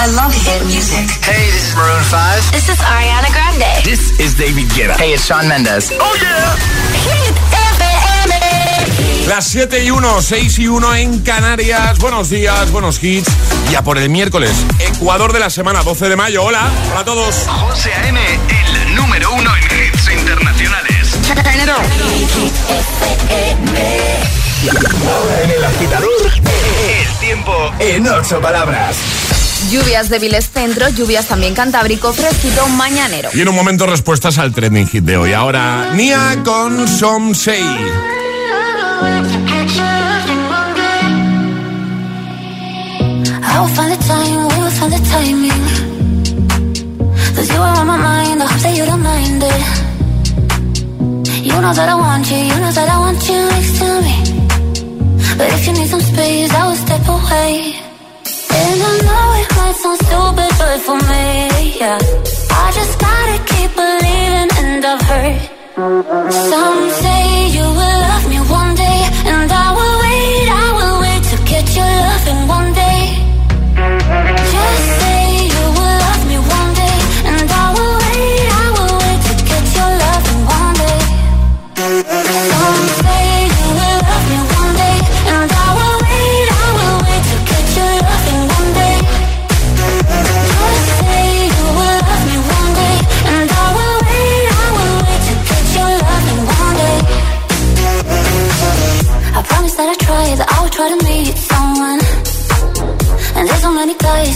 I love hit music. Hey, this is Maroon 5. This is Ariana Grande. This is David Guetta. Hey, it's Shawn Mendes. Oh yeah. Hit FM. Las 7 y 1, 6 y 1 en Canarias. Buenos días, buenos hits. Ya por el miércoles, Ecuador de la semana, 12 de mayo. Hola, hola a todos. José A.M., el número uno en hits internacionales. Ahora en el agitador, el tiempo en ocho palabras. Lluvias débiles centro, lluvias también cantábrico, fresquito mañanero. Y en un momento respuestas al trending hit de hoy. Ahora, Nia con Some Say. I will find the time, we will find the timing. Cause you are on my mind, I hope that you don't mind it. You know that I want you, you know that I want you next to me. But if you need some space, I will step away. I know it might sound stupid, but for me, yeah. I just gotta keep believing, and I've heard. Some say you will love me one day,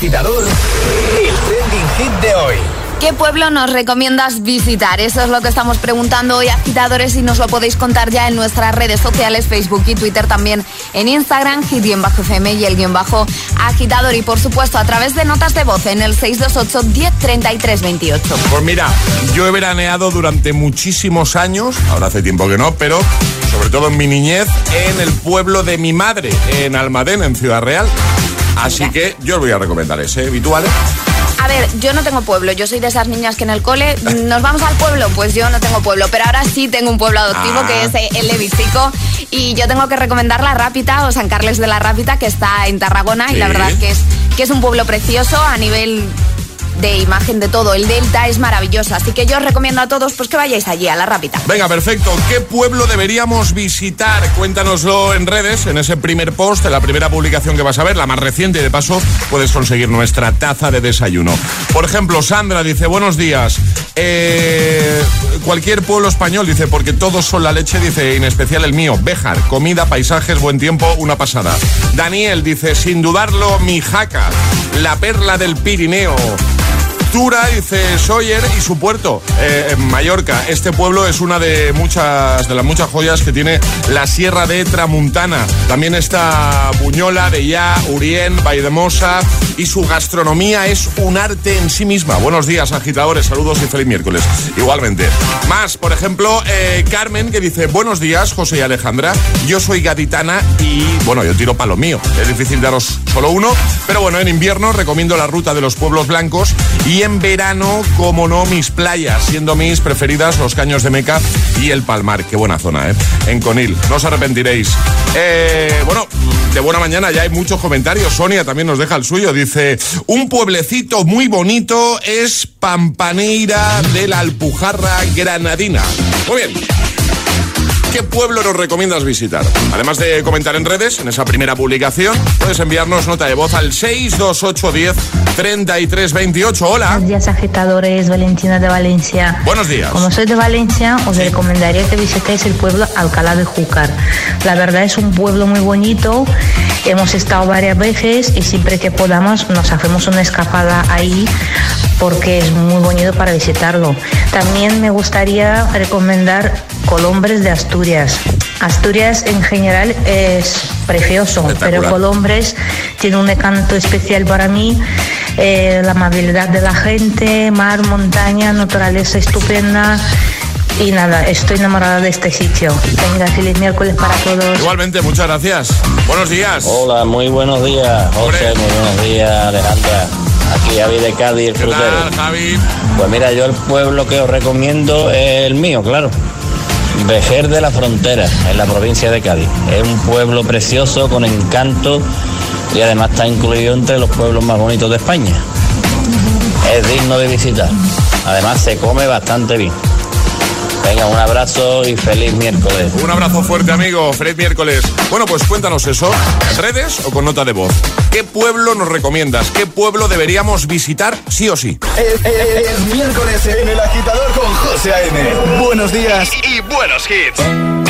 agitador, el trending hit de hoy. ¿Qué pueblo nos recomiendas visitar? Eso es lo que estamos preguntando hoy, agitadores, y nos lo podéis contar ya en nuestras redes sociales, Facebook y Twitter, también en Instagram, hit-fm y el guion bajo agitador. Y por supuesto, a través de notas de voz en el 628 1033 28. Pues mira, yo he veraneado durante muchísimos años, ahora hace tiempo que no, pero sobre todo en mi niñez, en el pueblo de mi madre, en Almadén, en Ciudad Real. Así que yo os voy a recomendar ese, habitual. A ver, yo no tengo pueblo, yo soy de esas niñas que en el cole nos vamos al pueblo, pues yo no tengo pueblo, pero ahora sí tengo un pueblo adoptivo Ah. que es eh, el de Bicico y yo tengo que recomendar la Rápita o San Carles de la Rápita que está en Tarragona y la verdad que es que es un pueblo precioso a nivel de imagen de todo, el delta es maravilloso, así que yo os recomiendo a todos pues que vayáis allí a la Rápita. Venga, perfecto. ¿Qué pueblo deberíamos visitar? Cuéntanoslo en redes, en ese primer post, en la primera publicación que vas a ver, la más reciente, y de paso puedes conseguir nuestra taza de desayuno. Por ejemplo, Sandra dice, buenos días. Eh, cualquier pueblo español, dice, porque todos son la leche, dice, en especial el mío. Béjar, comida, paisajes, buen tiempo, una pasada. Daniel dice, sin dudarlo, Mijaca, la perla del Pirineo. Cultura, dice Sawyer, y su puerto, eh, en Mallorca. Este pueblo es una de muchas de las muchas joyas que tiene la Sierra de Tramuntana. También está Buñola, de Ya, Urien, Vaidemosa, y su gastronomía es un arte en sí misma. Buenos días, agitadores, saludos y feliz miércoles. Igualmente. Más, por ejemplo, eh, Carmen, que dice, buenos días, José y Alejandra. Yo soy gaditana y, bueno, yo tiro para lo mío. Es difícil daros solo uno, pero bueno, en invierno recomiendo la ruta de los pueblos blancos y en verano, como no, mis playas, siendo mis preferidas los Caños de Meca y el Palmar. Qué buena zona, ¿eh? En Conil. No os arrepentiréis. Eh, bueno, de buena mañana ya hay muchos comentarios. Sonia también nos deja el suyo. Dice, un pueblecito muy bonito es Pampaneira de la Alpujarra Granadina. Muy bien. ¿Qué pueblo nos recomiendas visitar? Además de comentar en redes, en esa primera publicación, puedes enviarnos nota de voz al 62810 3328. Hola. Buenos días, agitadores. Valentina de Valencia. Buenos días. Como soy de Valencia, os recomendaría que visitéis el pueblo Alcalá de Júcar. La verdad es un pueblo muy bonito. Hemos estado varias veces y siempre que podamos nos hacemos una escapada ahí porque es muy bonito para visitarlo. También me gustaría recomendar Colombres de Asturias. Asturias en general es precioso, pero Colombres tiene un encanto especial para mí. Eh, la amabilidad de la gente, mar, montaña, naturaleza estupenda. Y nada, estoy enamorada de este sitio. Venga, feliz miércoles para todos. Igualmente, muchas gracias. Buenos días. Hola, muy buenos días, José, muy buenos días, Alejandra. Aquí Javi de Cádiz, el ¿Qué frutero. tal, Javi? Pues mira, yo el pueblo que os recomiendo es el mío, claro. Vejer de la Frontera, en la provincia de Cádiz. Es un pueblo precioso, con encanto y además está incluido entre los pueblos más bonitos de España. Es digno de visitar. Además se come bastante bien. Venga, un abrazo y feliz miércoles. Un abrazo fuerte, amigo. Feliz miércoles. Bueno, pues cuéntanos eso. ¿En redes o con nota de voz? ¿Qué pueblo nos recomiendas? ¿Qué pueblo deberíamos visitar sí o sí? Es, es- es miércoles en el agitador con José A.M. Buenos días. Y, y buenos hits.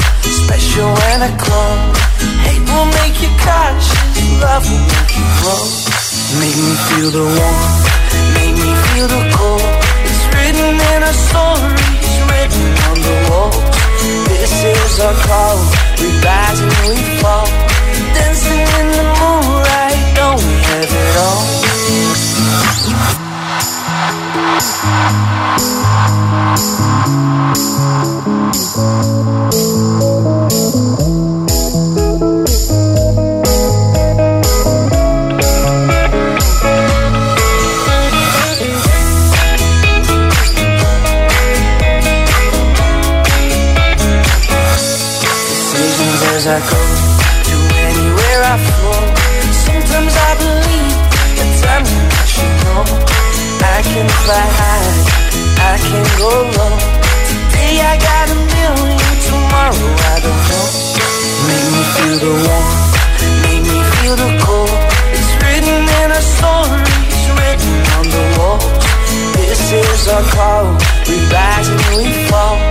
special and a clone. Hate will make you cautious, love will make you grow. Make me feel the warmth, make me feel the cold. It's written in our stories, written on the walls. This is our call, we rise and we fall. Dancing in the moonlight, don't we have it all? decisions fly high, I can go low. Today I got a million, tomorrow I don't know. Make me feel the warmth, make me feel the cold. It's written in our stories, written on the walls. This is our call, we rise and we fall.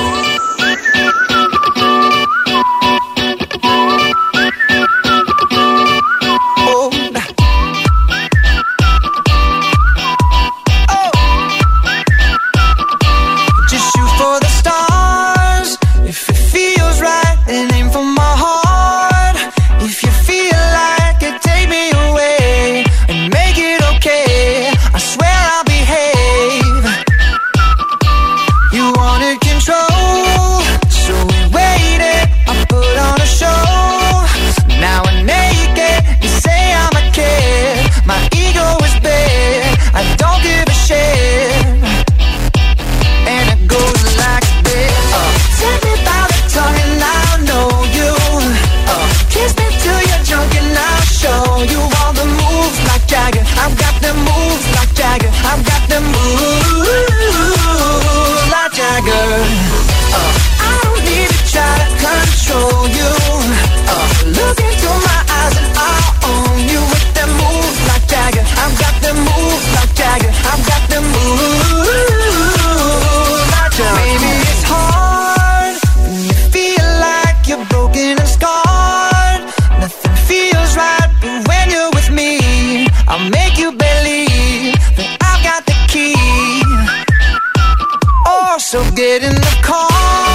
So get in the car.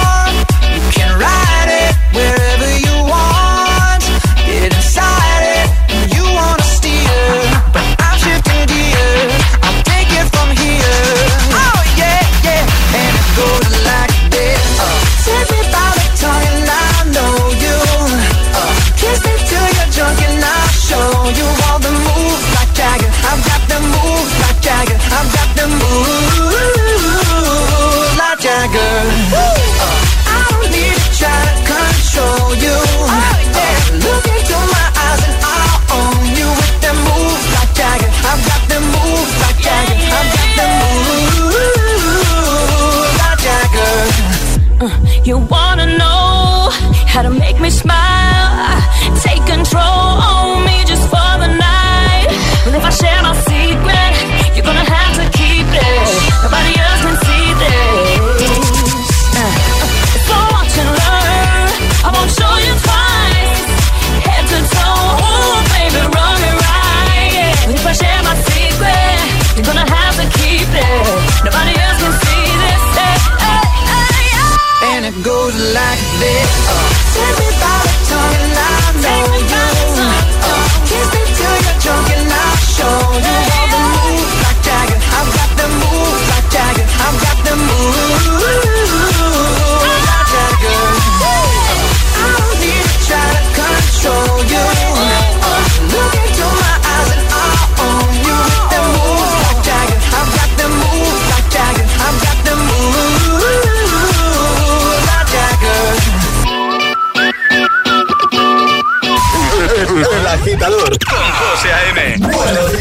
con José A.M.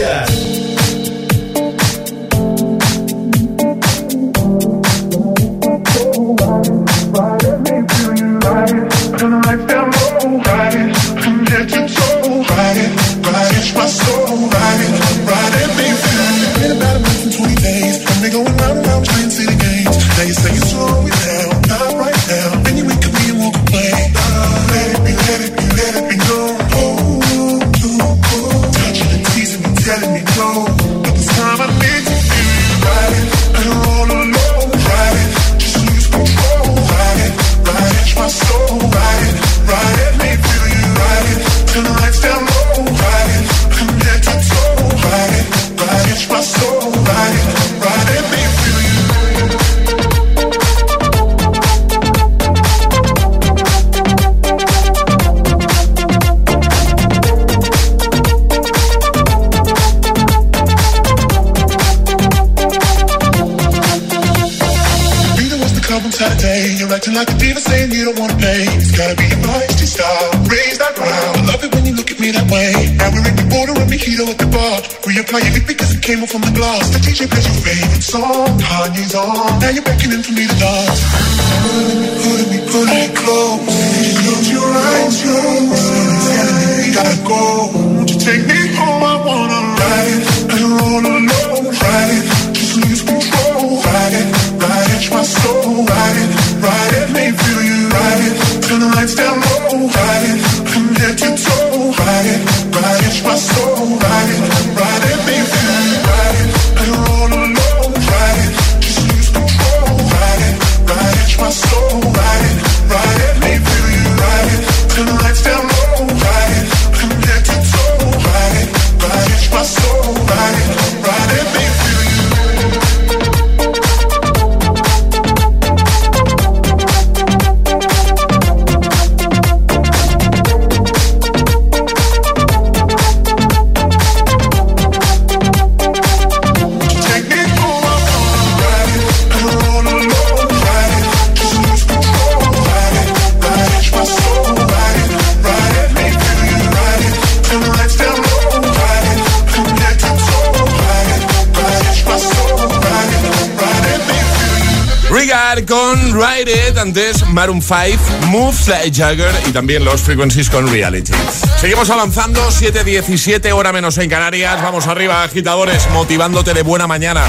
Maroon 5, Moves Like Jagger y también los Frequencies con Reality. Seguimos avanzando, 7.17, hora menos en Canarias. Vamos arriba, agitadores, motivándote de buena mañana,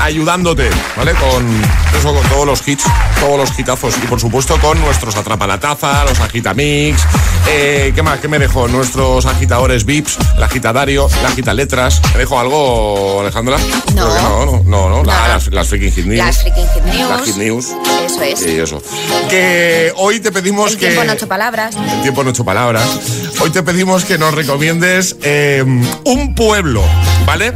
ayudándote, ¿vale? Con eso, con todos los hits, todos los hitazos y por supuesto con nuestros Atrapa la Taza, los Agitamix. Eh, ¿Qué más? ¿Qué me dejo? Nuestros agitadores VIPs, el agitadario, el agitaletras. ¿Me dejo algo, Alejandra? No. Creo que no, no, no, no. La- las, las freaking hit news. Las freaking hit news. Las hit news. Eso es. Y eso. Que hoy te pedimos El que. tiempo en ocho palabras. El tiempo en ocho palabras. Hoy te pedimos que nos recomiendes eh, un pueblo, ¿vale?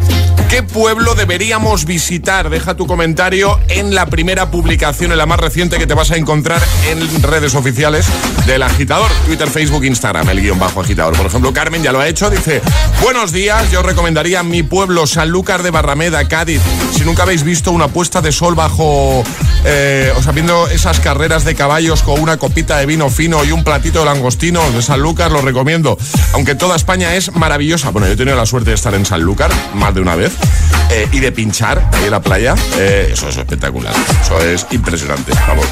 ¿Qué pueblo deberíamos visitar? Deja tu comentario en la primera publicación, en la más reciente que te vas a encontrar en redes oficiales del agitador, Twitter, Facebook, Instagram, el guion bajo agitador. Por ejemplo, Carmen ya lo ha hecho, dice, buenos días, yo recomendaría mi pueblo, Sanlúcar de Barrameda, Cádiz. Si nunca habéis visto una puesta de sol bajo, eh, o sea, viendo esas carreras de caballos con una copita de vino fino y un platito de langostino de Sanlúcar, lo recomiendo. Aunque toda España es maravillosa. Bueno, yo he tenido la suerte de estar en Sanlúcar más de una vez eh, y de pinchar ahí en la playa. Eh, eso es espectacular. Eso es impresionante. Vamos,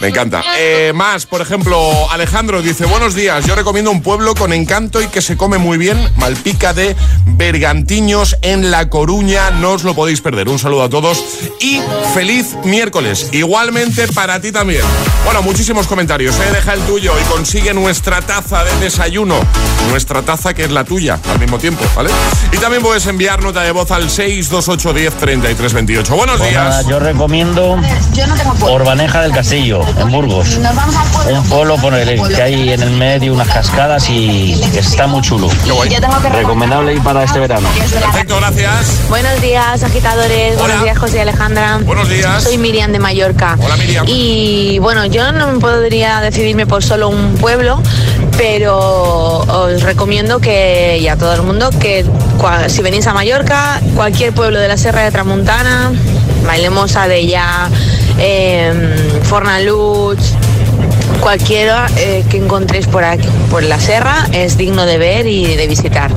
me encanta. Eh, más, por ejemplo, Alejandro dice: Buenos días, yo recomiendo un pueblo con encanto y que se come muy bien, Malpica de Bergantiños en La Coruña. No os lo podéis perder. Un saludo a todos y feliz miércoles. Igualmente para ti también. Bueno, muchísimos comentarios. Deja el tuyo y consigue nuestra taza de desayuno. Nuestra taza que es la tuya al mismo tiempo, ¿vale? Y también puedes enviar nota de voz al 628103328. Buenos Pues días. yo recomiendo. Orbaneja del Castillo, en Burgos. Nos vamos al pueblo. Un pueblo por el que hay en el medio unas cascadas y está muy chulo. Yo tengo que Recomendable ir para este verano. Perfecto, gracias. Buenos días, agitadores. Hola. Buenos días, José y Alejandra. Buenos días. Soy Miriam de Mallorca. Hola, Miriam. Y bueno, yo no podría decidirme por solo un pueblo, pero os recomiendo que, y a todo el mundo, que si venís a Mallorca, cualquier pueblo de la Sierra de Tramuntana, bailemos a Della, eh, Fornaluch, cualquiera que encontréis por aquí, por la Serra, es digno de ver y de visitar.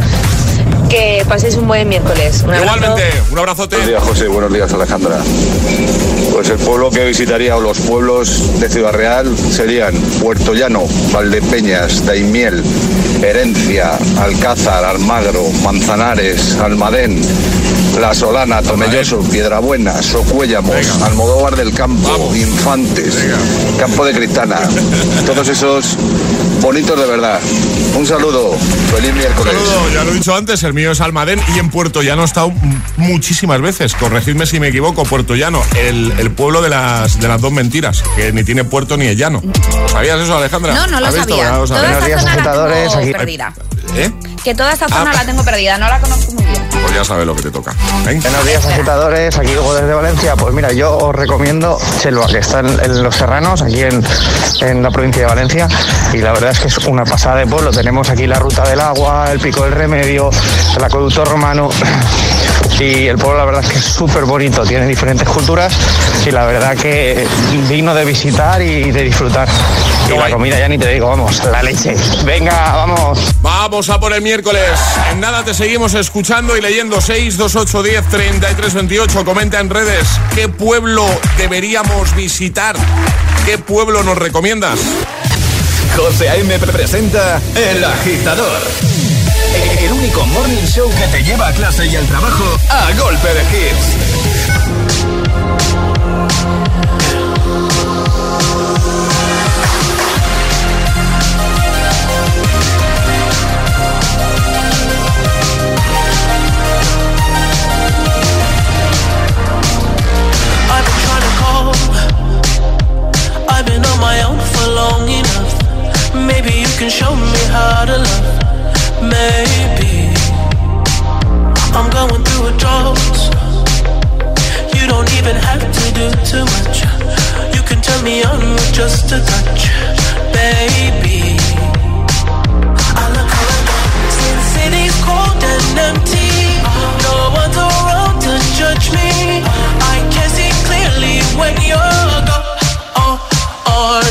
Que paséis un buen miércoles. Un. Igualmente, un abrazote. Buenos días, José. Buenos días, Alejandra. Pues el pueblo que visitaría o los pueblos de Ciudad Real serían Puerto Llano, Valdepeñas, Daimiel, Herencia, Alcázar, Almagro, Manzanares, Almadén, La Solana, Tomelloso, Piedrabuena, Socuéllamos, Venga. Almodóvar del Campo, Vamos. Infantes, Venga. Campo de Cristana. Todos esos bonitos de verdad. Un saludo. Feliz miércoles. Saludo, ya lo he dicho antes, el mío es Almadén y en Puerto Llano he estado muchísimas veces. Corregidme si me equivoco, Puerto Llano, el, el pueblo de las, de las dos mentiras, que ni tiene puerto ni es llano. ¿Sabías eso, Alejandra? No, no lo ¿Has visto? sabía. Lo Toda sabías. esta días, zona la agitadores, tengo aquí- perdida. ¿Eh? Que toda esta zona Ah. la tengo perdida, no la conozco muy bien. Pues ya sabes lo que te toca. Buenos días, agitadores. Aquí Hugo desde Valencia. Pues mira, yo os recomiendo Selva, que está en, en Los Serranos, aquí en, en la provincia de Valencia. Y la verdad es que es una pasada de pueblo. Tenemos aquí la ruta del agua, el pico del remedio, el acueducto romano. Y el pueblo la verdad es que es súper bonito, tiene diferentes culturas y la verdad que digno de visitar y de disfrutar. Y la comida ya ni te digo, vamos, la leche. Venga, vamos. Vamos a por el miércoles. En nada te seguimos escuchando y leyendo 628 10 33 28. Comenta en redes qué pueblo deberíamos visitar. ¿Qué pueblo nos recomiendas? José A.M. presenta El Agitador. El único morning show que te lleva a clase y al trabajo a golpe de hits. I've been on my own for long enough. Maybe you can show me how to love. Maybe I'm going through a drought. You don't even have to do too much. You can turn me on with just a touch, baby. I look around, since city's cold and empty. No one's around to judge me. I can see clearly when you're gone. Oh, oh,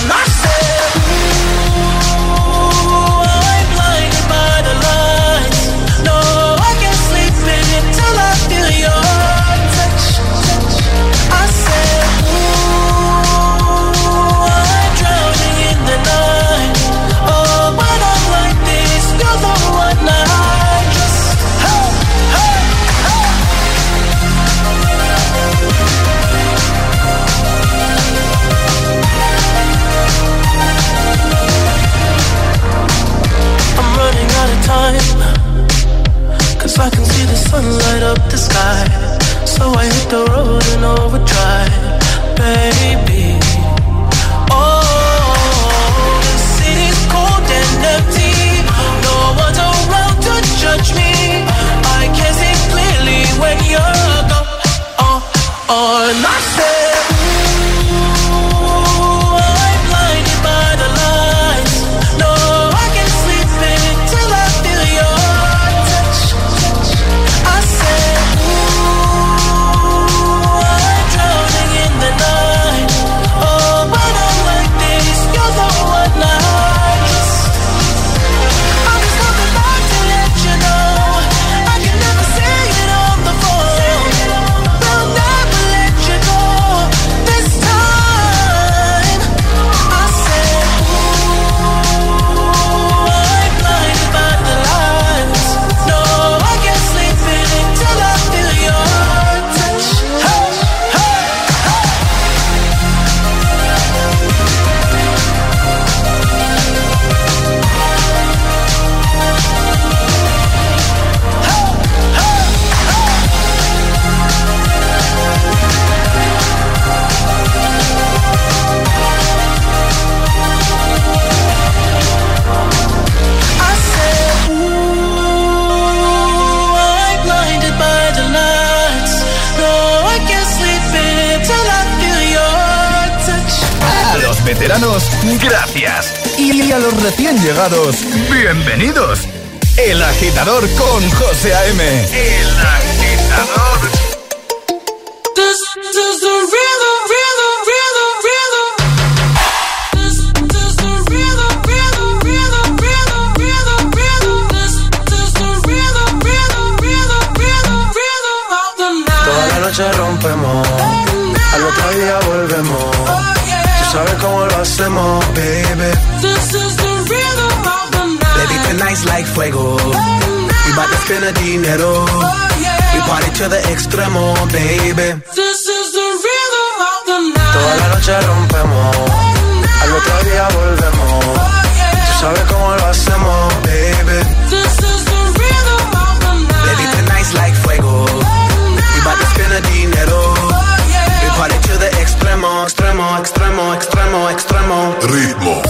fuego. We bout to spend the dinero. We party to the extremo, baby. This is the rhythm of the night. Toda la noche rompemos, al otro día volvemos. Tú sabes cómo lo hacemos, baby. This is the rhythm of the night. Baby, tonight's like fuego. We bout to spend the dinero. We party to the extremo, extremo, extremo, extremo, extremo. Ritmo.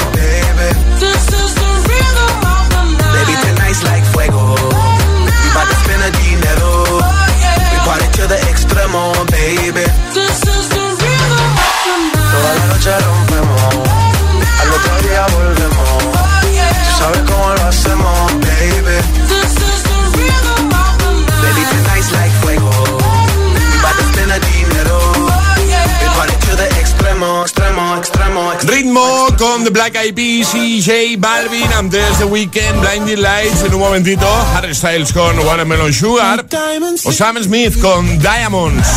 The Black Eyed Peas Balvin antes de Weekend, Blinding Lights. En un momentito, Harry Styles con Watermelon Sugar o Sam Smith con Diamonds.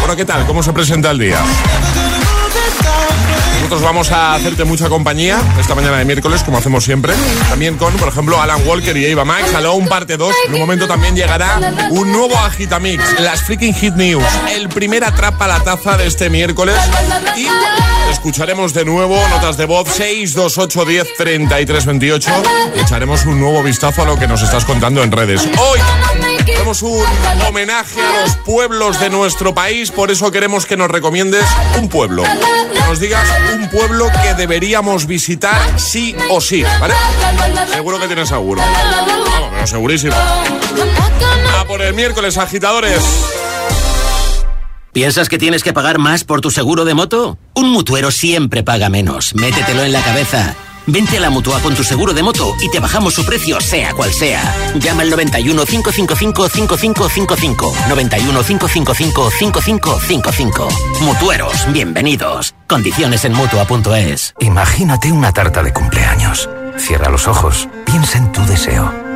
Bueno, ¿qué tal? ¿Cómo se presenta el día? Nosotros vamos a hacerte mucha compañía esta mañana de miércoles, como hacemos siempre. También con, por ejemplo, Alan Walker y Eva Max. Alone parte 2. En un momento también llegará un nuevo Agitamix, las Freaking Hit News. El primer atrapa la taza de este miércoles. Y escucharemos de nuevo notas de voz 628 10 33 28. Y echaremos un nuevo vistazo a lo que nos estás contando en redes. Hoy tenemos un homenaje a los pueblos de nuestro país, por eso queremos que nos recomiendes un pueblo. Que nos digas un pueblo que deberíamos visitar sí o sí, ¿vale? Seguro que tienes seguro. Vamos, pero segurísimo. A por el miércoles, agitadores. ¿Piensas que tienes que pagar más por tu seguro de moto? Un mutuero siempre paga menos. Métetelo en la cabeza. Vente a la mutua con tu seguro de moto y te bajamos su precio, sea cual sea. Llama al 91 555 5555. 91 555 5555. Mutueros, bienvenidos. Condiciones en mutua.es. Imagínate una tarta de cumpleaños. Cierra los ojos, piensa en tu deseo.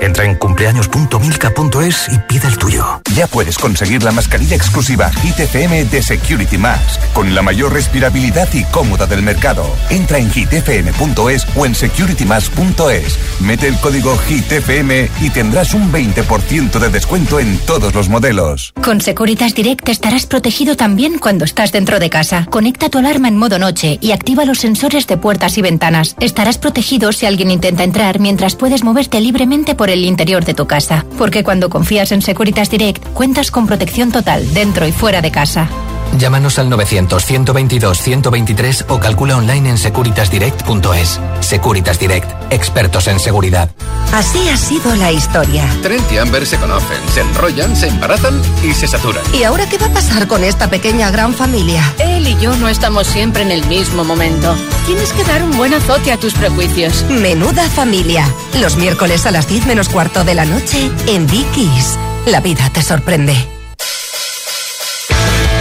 Entra en cumpleaños.milka.es y pide el tuyo. Ya puedes conseguir la mascarilla exclusiva HIT-FM de Security Mask, con la mayor respirabilidad y cómoda del mercado. Entra en hitfm.es o en securitymask.es. Mete el código HITFM y tendrás un 20% de descuento en todos los modelos. Con Securitas Direct estarás protegido también cuando estás dentro de casa. Conecta tu alarma en modo noche y activa los sensores de puertas y ventanas. Estarás protegido si alguien intenta entrar mientras puedes moverte libremente por el interior de tu casa. Porque cuando confías en Securitas Direct, cuentas con protección total dentro y fuera de casa. Llámanos al 900-122-123 o calcula online en securitasdirect.es. Securitas Direct, expertos en seguridad. Así ha sido la historia. Trent y Amber se conocen, se enrollan, se embarazan y se saturan. ¿Y ahora qué va a pasar con esta pequeña gran familia? Él y yo no estamos siempre en el mismo momento. Tienes que dar un buen azote a tus prejuicios. Menuda familia. Los miércoles a las 10 menos cuarto de la noche en Vicky's. La vida te sorprende.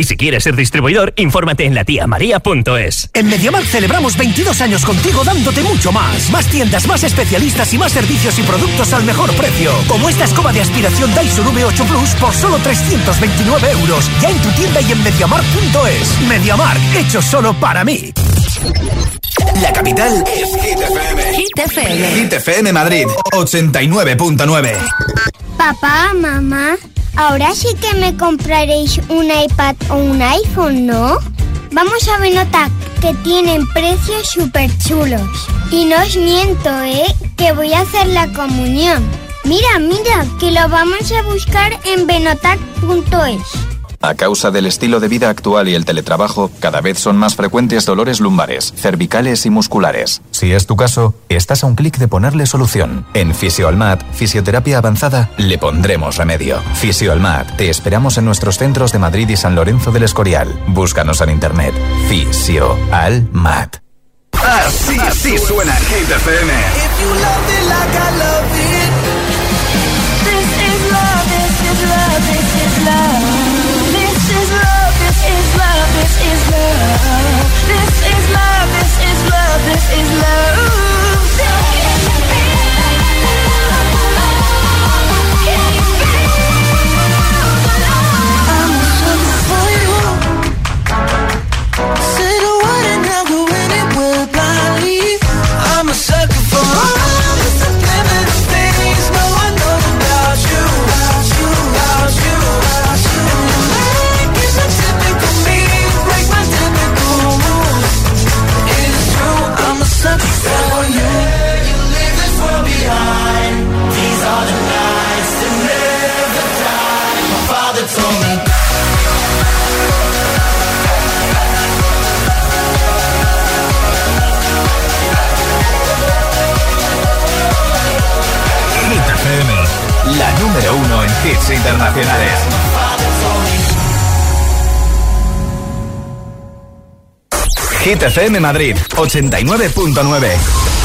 Y si quieres ser distribuidor, infórmate en latiamaria.es. En MediaMarkt celebramos 22 años contigo dándote mucho más. Más tiendas, más especialistas y más servicios y productos al mejor precio. Como esta escoba de aspiración Dyson V8 Plus por solo 329 euros. Ya en tu tienda y en MediaMarkt.es. MediaMarkt, hecho solo para mí. La capital es Hit FM. Hit FM. Hit FM Madrid, 89.9. Papá, mamá, ahora sí que me compraréis un iPad o un iPhone, ¿no? Vamos a Benotac, que tienen precios súper chulos. Y no os miento, ¿eh? Que voy a hacer la comunión. Mira, mira, que lo vamos a buscar en benotac.es. A causa del estilo de vida actual y el teletrabajo, cada vez son más frecuentes dolores lumbares, cervicales y musculares. Si es tu caso, estás a un clic de ponerle solución. En Fisioalmat, Fisioterapia Avanzada, le pondremos remedio. Fisioalmat, te esperamos en nuestros centros de Madrid y San Lorenzo del Escorial. Búscanos en internet. Fisioalmat. Así, así suena Hit FM. is love, this is love, this is love, this is love. Hit FM Madrid, 89.9.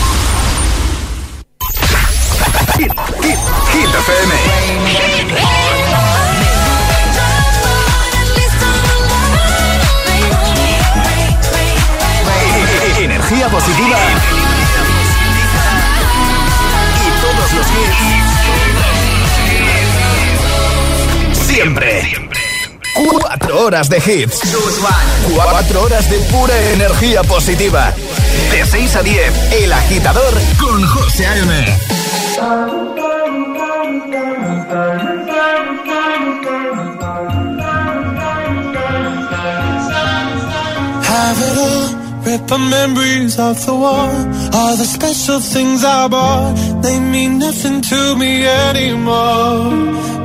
horas de hits. Cuatro horas de pura energía positiva. De 6 a 10, El Agitador con José A.M. Have it all, rip the memories of the war. All the special things I bought, they mean nothing to me anymore.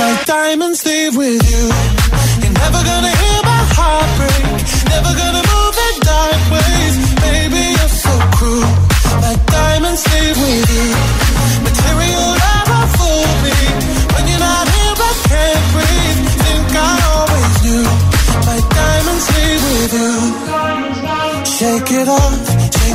My diamonds leave with you. You're never gonna hear my heart break. Never gonna move in dark ways. Baby, you're so cruel. My diamonds leave with you. Material never fooled me. When you're not here, I can't breathe. Think I always knew. My diamonds leave with you. Shake it off.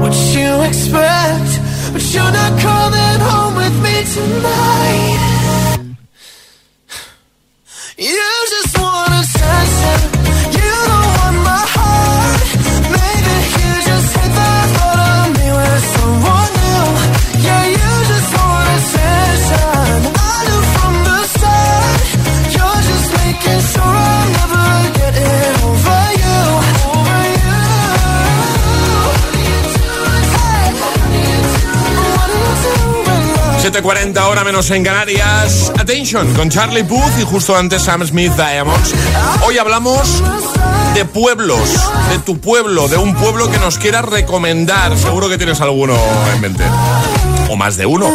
What you expect? But you're not coming home with me tonight. 7.40 hora menos en Canarias. Attention, con Charlie Puth y justo antes Sam Smith Diamonds. Hoy hablamos de pueblos, de tu pueblo, de un pueblo que nos quieras recomendar. Seguro que tienes alguno en mente. O más de uno.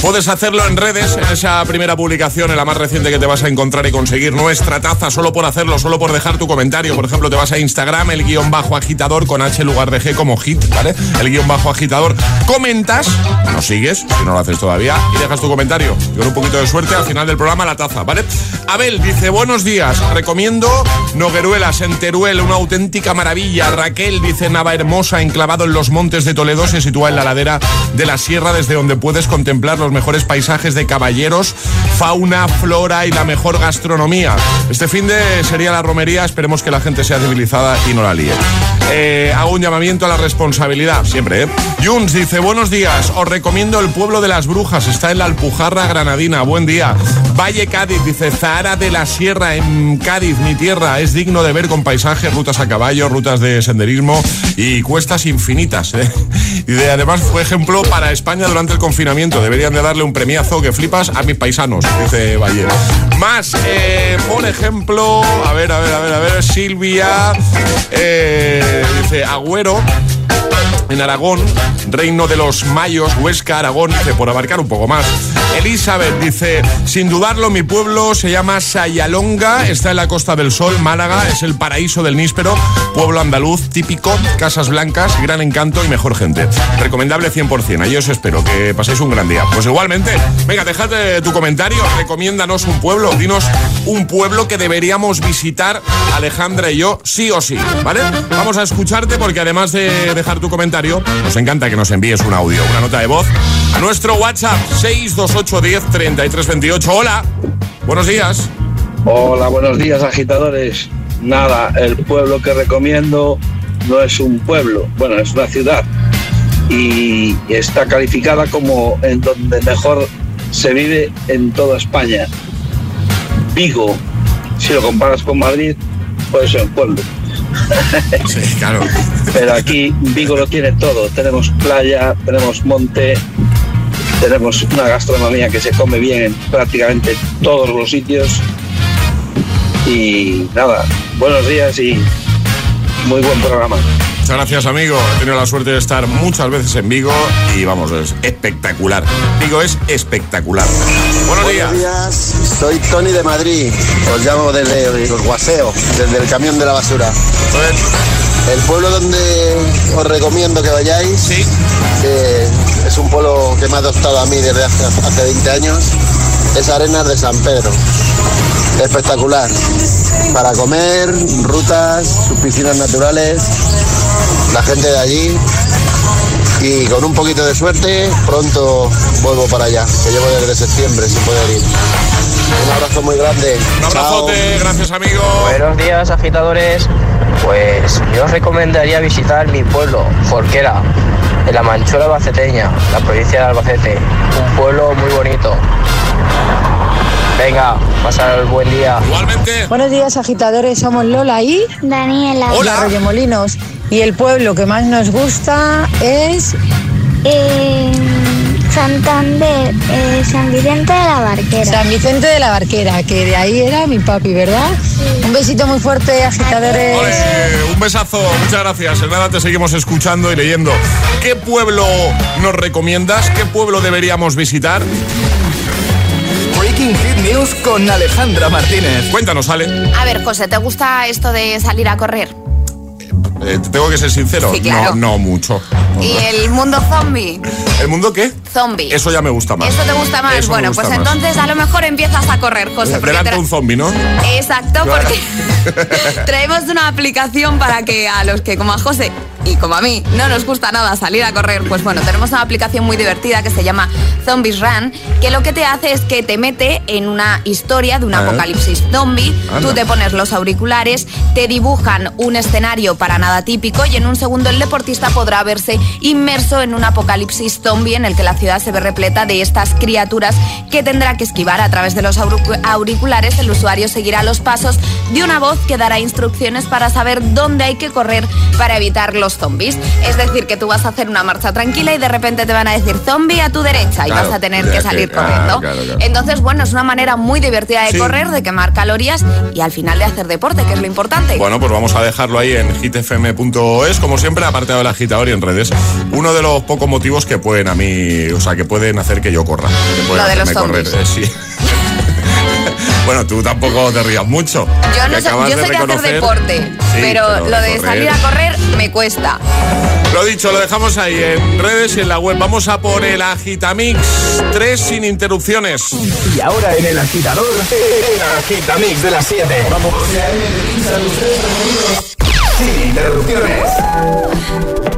Puedes hacerlo en redes, en esa primera publicación, en la más reciente que te vas a encontrar y conseguir nuestra taza solo por hacerlo, solo por dejar tu comentario. Por ejemplo, te vas a Instagram, el guion bajo agitador con H lugar de G como hit, ¿vale? El guion bajo agitador. Comentas, nos sigues, si no lo haces todavía, y dejas tu comentario. Con un poquito de suerte, al final del programa, la taza, ¿vale? Abel dice, buenos días, recomiendo Nogueruelas en Teruel, una auténtica maravilla. Raquel dice, Nava Hermosa, enclavado en los montes de Toledo, se sitúa en la ladera de la sierra desde donde puedes contemplar los mejores paisajes de caballeros, fauna, flora y la mejor gastronomía. Este fin de sería la romería, esperemos que la gente sea civilizada y no la líe. Eh, hago un llamamiento a la responsabilidad, siempre, ¿eh? Juns dice, buenos días, os recomiendo el pueblo de las brujas, está en la Alpujarra Granadina, buen día. Valle Cádiz, dice, Zahara de la Sierra, en Cádiz, mi tierra, es digno de ver con paisajes, rutas a caballo, rutas de senderismo y cuestas infinitas. ¿eh? Y de, además fue ejemplo para España durante el confinamiento, deberían de darle un premiazo que flipas a mis paisanos, dice Valle. Más, eh, por ejemplo, a ver, a ver, a ver, a ver, Silvia, eh, dice, Agüero, en Aragón, reino de los mayos, Huesca, Aragón, dice, por abarcar un poco más. Elizabeth dice, sin dudarlo, mi pueblo se llama Sayalonga, está en la Costa del Sol, Málaga, es el paraíso del níspero, pueblo andaluz típico, casas blancas, gran encanto y mejor gente. Recomendable 100%, ahí os espero, que paséis un gran día. Pues igualmente, venga, dejad eh, tu comentario, recomiéndanos un pueblo, dinos un pueblo que deberíamos visitar, Alejandra y yo, sí o sí, ¿vale? Vamos a escucharte porque además de dejar tu comentario, nos encanta que nos envíes un audio, una nota de voz a nuestro WhatsApp 62810 3328. Hola, buenos días. Hola, buenos días agitadores. Nada, el pueblo que recomiendo no es un pueblo, bueno, es una ciudad y está calificada como en donde mejor se vive en toda España. Vigo, si lo comparas con Madrid, puede ser un pueblo. Sí, claro. Pero aquí Vigo lo tiene todo. Tenemos playa, tenemos monte, tenemos una gastronomía que se come bien en prácticamente todos los sitios. Y nada, buenos días y muy buen programa. Muchas gracias, amigo. He tenido la suerte de estar muchas veces en Vigo y vamos, es espectacular. Vigo es espectacular. Buenos días. días, soy Tony de Madrid. Os llamo desde los Guaseo, desde el camión de la basura. El pueblo donde os recomiendo que vayáis, que es un pueblo que me ha adoptado a mí desde hace, hace 20 años, es Arenas de San Pedro. Espectacular. Para comer, rutas, sus piscinas naturales, la gente de allí. Y con un poquito de suerte, pronto vuelvo para allá, que llevo desde septiembre sin poder ir. Un abrazo muy grande. Un abrazote, gracias, amigo. Buenos días, agitadores. Pues yo os recomendaría visitar mi pueblo, Forquera, en la Manchuela Albaceteña, la provincia de Albacete. Un pueblo muy bonito. Venga, pasar el buen día. Igualmente. Buenos días, agitadores. Somos Lola y Daniela. de Arroyomolinos. Y el pueblo que más nos gusta es Eh, Santander, eh, San Vicente de la Barquera. San Vicente de la Barquera, que de ahí era mi papi, ¿verdad? Un besito muy fuerte, agitadores. Un besazo, muchas gracias. En nada te seguimos escuchando y leyendo. ¿Qué pueblo nos recomiendas? ¿Qué pueblo deberíamos visitar? Breaking Hit News con Alejandra Martínez. Cuéntanos, Ale. A ver, José, ¿te gusta esto de salir a correr? Eh, te tengo que ser sincero. Sí, claro. No, no mucho. ¿Y el mundo zombie? ¿El mundo qué? Zombie. Eso ya me gusta más. ¿Eso te gusta más? Eso bueno, gusta pues más. entonces a lo mejor empiezas a correr, José. Delante tra- un zombie, ¿no? Exacto, porque traemos una aplicación para que a los que, como a José, y como a mí no nos gusta nada salir a correr, pues bueno, tenemos una aplicación muy divertida que se llama Zombies Run, que lo que te hace es que te mete en una historia de un Ah. apocalipsis zombie, Anda. tú te pones los auriculares, te dibujan un escenario para nada típico y en un segundo el deportista podrá verse inmerso en un apocalipsis zombie en el que la ciudad se ve repleta de estas criaturas que tendrá que esquivar a través de los auricu- auriculares. El usuario seguirá los pasos de una voz que dará instrucciones para saber dónde hay que correr para evitar los zombies. Es decir, que tú vas a hacer una marcha tranquila y de repente te van a decir zombie a tu derecha y Claro, vas a tener que que- salir ah, corriendo. claro, claro. Entonces, bueno, es una manera muy divertida de Sí. correr, de quemar calorías y al final de hacer deporte, que es lo importante. Bueno, pues vamos a dejarlo ahí en hitfm.es, como siempre, apartado del agitador y en redes. Uno de los pocos motivos que pueden a mí, o sea, que pueden hacer que yo corra. Que pueden Lo de los correr, zombies. eh, sí. bueno, tú tampoco te rías mucho. Yo, no sé, yo de que hacer deporte, Sí, pero, pero lo de correr- salir a correr me cuesta. Lo dicho, lo dejamos ahí en redes y en la web. Vamos a por el Agitamix 3 sin interrupciones. Y ahora en el agitador, el agitamix de las 7. Vamos. Sin interrupciones.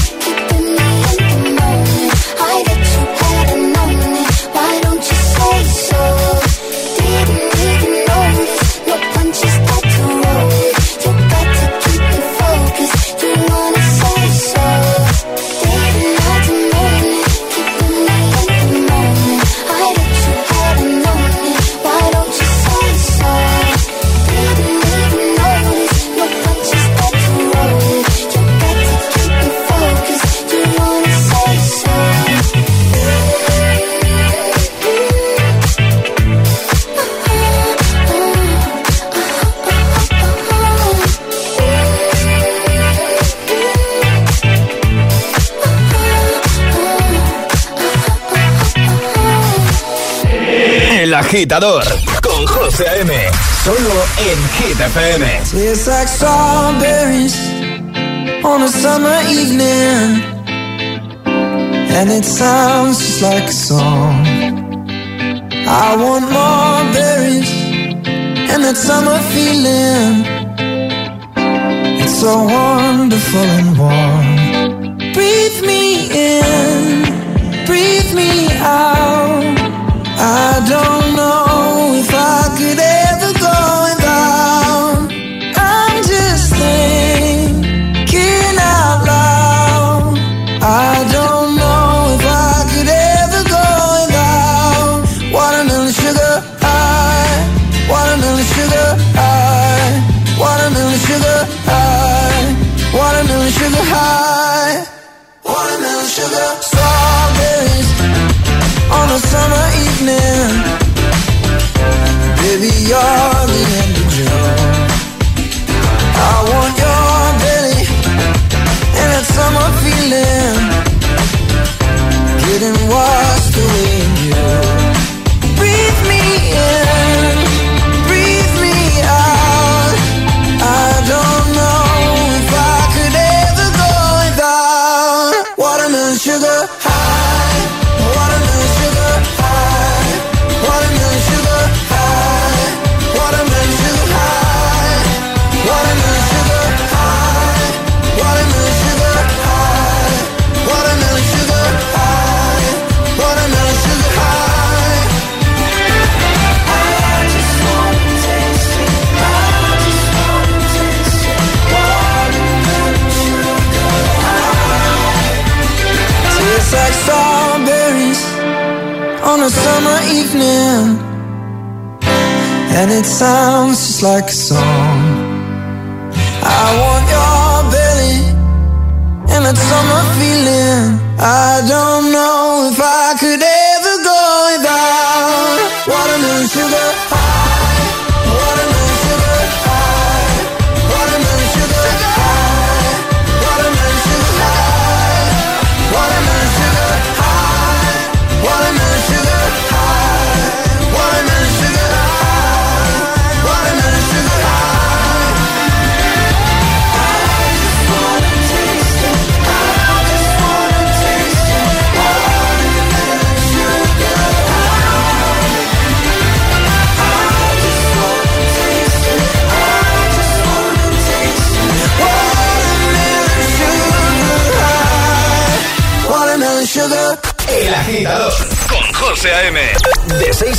Agitador con José A.M. Solo en Hit FM. Tastes like strawberries on a summer evening. And it sounds just like a song. I want more berries and that summer feeling. It's so wonderful and warm. Breathe me in cinco I don't know if I could summer evening, and it sounds just like a song.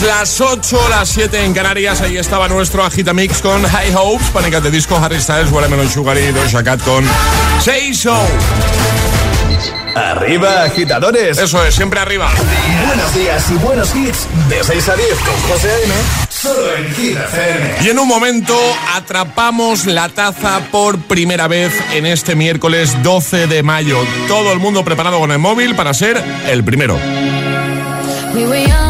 Minutos, las 8, las 7 en Canarias. Ahí estaba nuestro Agitamix con High Hopes, Pánicas de Disco, Harry Styles, Watermelon Sugar y Doja Cat con Say Show. Arriba, agitadores. Eso es, siempre arriba. Buenos días y buenos hits. De 6 a 10 con José A.M. Solo en Hit FM. Y en un momento atrapamos la taza por primera vez en este miércoles 12 de mayo. Todo el mundo preparado con el móvil para ser el primero. We were young,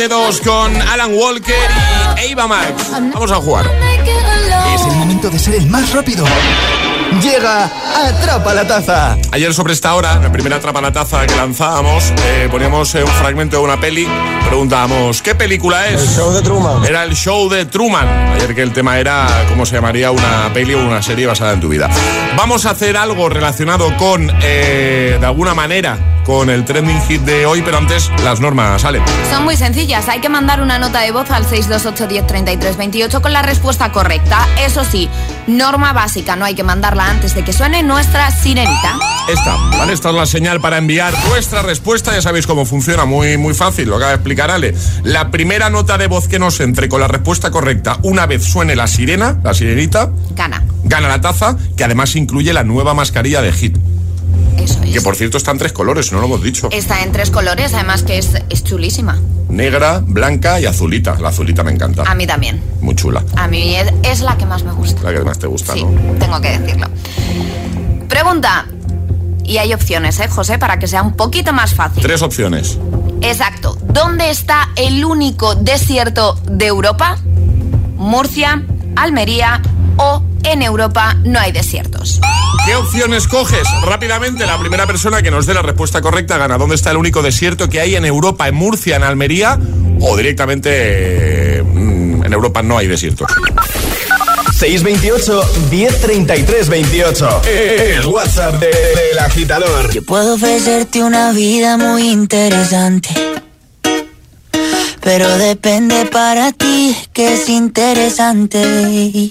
7-2 con Alan Walker y Eva Max. Vamos a jugar. Es el momento de ser el más rápido. Llega Atrapa la Taza. Ayer sobre esta hora, la primera Atrapa la Taza que lanzábamos, eh, poníamos eh, un fragmento de una peli, preguntábamos, ¿qué película es? El show de Truman. Era el show de Truman. Ayer que el tema era cómo se llamaría una peli o una serie basada en tu vida. Vamos a hacer algo relacionado con, eh, de alguna manera, con el trending hit de hoy, pero antes las normas salen. Son muy sencillas. Hay que mandar una nota de voz al 628 10 33 28 con la respuesta correcta. Eso sí, norma básica. No hay que mandarla antes de que suene nuestra sirenita. Esta, ¿vale? Esta es la señal para enviar vuestra respuesta. Ya sabéis cómo funciona, muy, muy fácil, lo acaba de explicar Ale. La primera nota de voz que nos entre con la respuesta correcta, una vez suene la sirena, la sirenita, Gana. gana la taza, que además incluye la nueva mascarilla de Hit. Eso es. Que por cierto está en tres colores, no lo hemos dicho. Está en tres colores, además que es, es chulísima. Negra, blanca y azulita. La azulita me encanta. A mí también. Muy chula. A mí es, es la que más me gusta. La que más te gusta, Sí, ¿no? tengo que decirlo. Pregunta. Y hay opciones, ¿eh, José? Para que sea un poquito más fácil. Tres opciones. Exacto. ¿Dónde está el único desierto de Europa? Murcia, Almería o en Europa no hay desiertos. ¿Qué opciones coges? Rápidamente, la primera persona que nos dé la respuesta correcta gana. ¿Dónde está el único desierto que hay en Europa? ¿En Murcia, en Almería? O directamente mm, en Europa no hay desiertos. 628 1033 28. El WhatsApp de- del agitador. Yo puedo ofrecerte una vida muy interesante. Pero depende para ti que es interesante.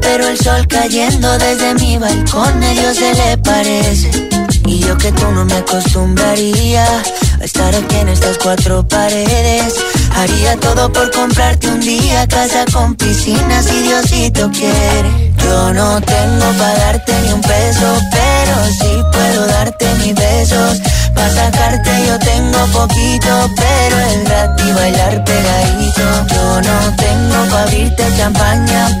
Pero el sol cayendo desde mi balcón a Dios se le parece. Y yo que tú no me acostumbraría a estar aquí en estas cuatro paredes. Haría todo por comprarte un día casa con piscina si Diosito quiere. Yo no tengo para darte ni un peso, pero sí puedo darte mis besos. Para sacarte yo tengo poquito, pero el gratis bailar pegadito. Yo no tengo para abrirte champaña,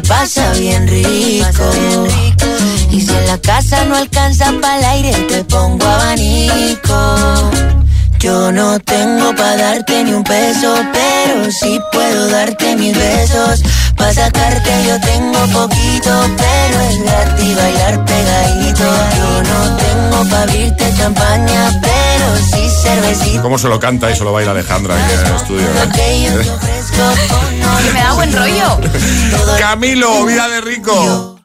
Se pasa bien rico. Y si en la casa no alcanza para el aire, te pongo abanico. Yo no tengo para darte ni un peso, pero sí puedo darte mis besos. Para sacarte yo tengo poquito, pero es gratis bailar pegadito. Yo no tengo para abrirte champaña, pero sí cervecita. ¿Cómo se lo canta y se lo baila Alejandra en el estudio? Que me da buen rollo. Camilo, vida de rico.